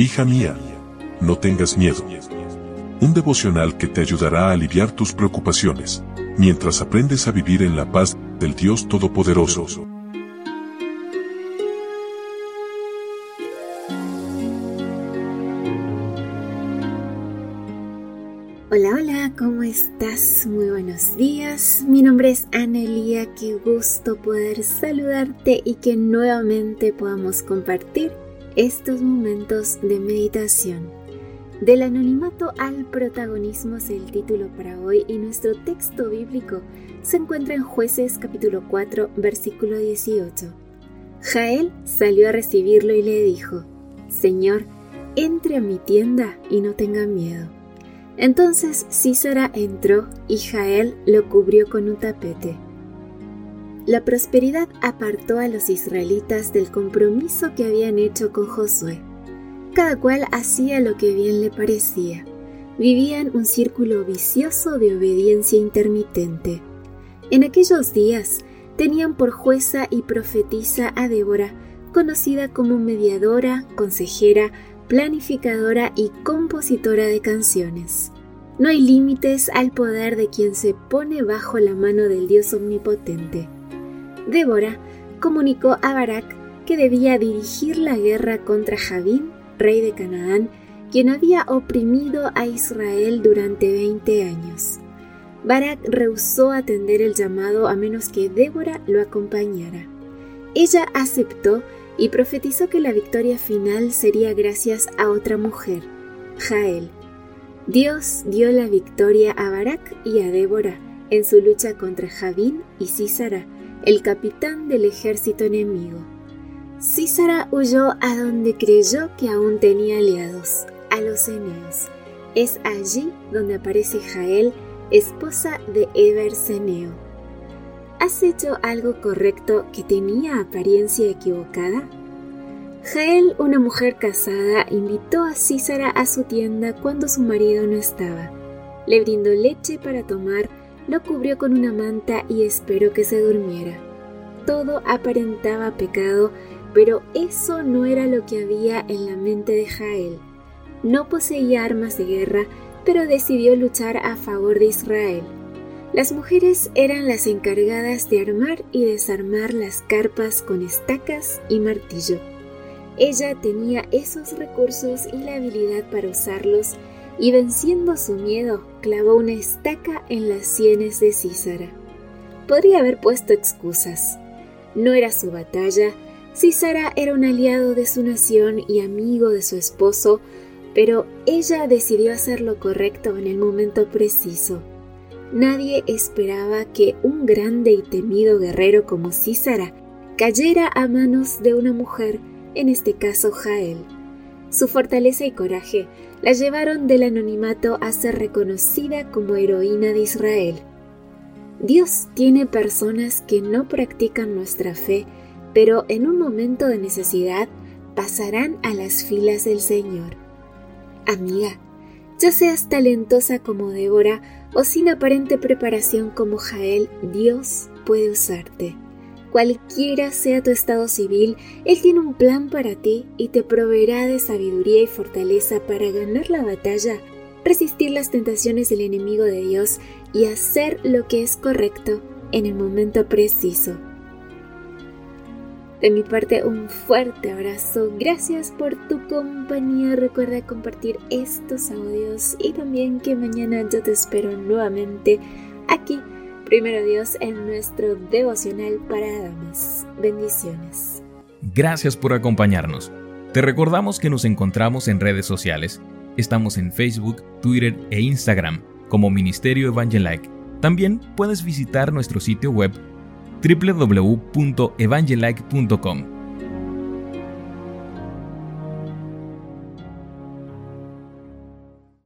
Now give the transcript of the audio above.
Hija mía, no tengas miedo. Un devocional que te ayudará a aliviar tus preocupaciones, mientras aprendes a vivir en la paz del Dios Todopoderoso. Hola, hola, ¿cómo estás? Muy buenos días. Mi nombre es Anelia, qué gusto poder saludarte y que nuevamente podamos compartir estos momentos de meditación. Del anonimato al protagonismo es el título para hoy y nuestro texto bíblico se encuentra en jueces capítulo 4 versículo 18. Jael salió a recibirlo y le dijo, Señor, entre a mi tienda y no tenga miedo. Entonces Císara entró y Jael lo cubrió con un tapete. La prosperidad apartó a los israelitas del compromiso que habían hecho con Josué. Cada cual hacía lo que bien le parecía. Vivían un círculo vicioso de obediencia intermitente. En aquellos días tenían por jueza y profetisa a Débora, conocida como mediadora, consejera, planificadora y compositora de canciones. No hay límites al poder de quien se pone bajo la mano del Dios omnipotente. Débora comunicó a Barak que debía dirigir la guerra contra Javín, rey de Canaán, quien había oprimido a Israel durante 20 años. Barak rehusó atender el llamado a menos que Débora lo acompañara. Ella aceptó y profetizó que la victoria final sería gracias a otra mujer, Jael. Dios dio la victoria a Barak y a Débora en su lucha contra Javín y Sísara, el capitán del ejército enemigo. Císara huyó a donde creyó que aún tenía aliados, a los Eneos. Es allí donde aparece Jael, esposa de Eber Seneo. ¿Has hecho algo correcto que tenía apariencia equivocada? Jael, una mujer casada, invitó a Císara a su tienda cuando su marido no estaba. Le brindó leche para tomar lo cubrió con una manta y esperó que se durmiera. Todo aparentaba pecado, pero eso no era lo que había en la mente de Jael. No poseía armas de guerra, pero decidió luchar a favor de Israel. Las mujeres eran las encargadas de armar y desarmar las carpas con estacas y martillo. Ella tenía esos recursos y la habilidad para usarlos y venciendo su miedo, clavó una estaca en las sienes de Císara. Podría haber puesto excusas. No era su batalla, Císara era un aliado de su nación y amigo de su esposo, pero ella decidió hacer lo correcto en el momento preciso. Nadie esperaba que un grande y temido guerrero como Císara cayera a manos de una mujer, en este caso Jael. Su fortaleza y coraje la llevaron del anonimato a ser reconocida como heroína de Israel. Dios tiene personas que no practican nuestra fe, pero en un momento de necesidad pasarán a las filas del Señor. Amiga, ya seas talentosa como Débora o sin aparente preparación como Jael, Dios puede usarte. Cualquiera sea tu estado civil, Él tiene un plan para ti y te proveerá de sabiduría y fortaleza para ganar la batalla, resistir las tentaciones del enemigo de Dios y hacer lo que es correcto en el momento preciso. De mi parte, un fuerte abrazo. Gracias por tu compañía. Recuerda compartir estos audios y también que mañana yo te espero nuevamente aquí Primero Dios en nuestro devocional para damas. Bendiciones. Gracias por acompañarnos. Te recordamos que nos encontramos en redes sociales. Estamos en Facebook, Twitter e Instagram como Ministerio Evangelike. También puedes visitar nuestro sitio web www.evangelike.com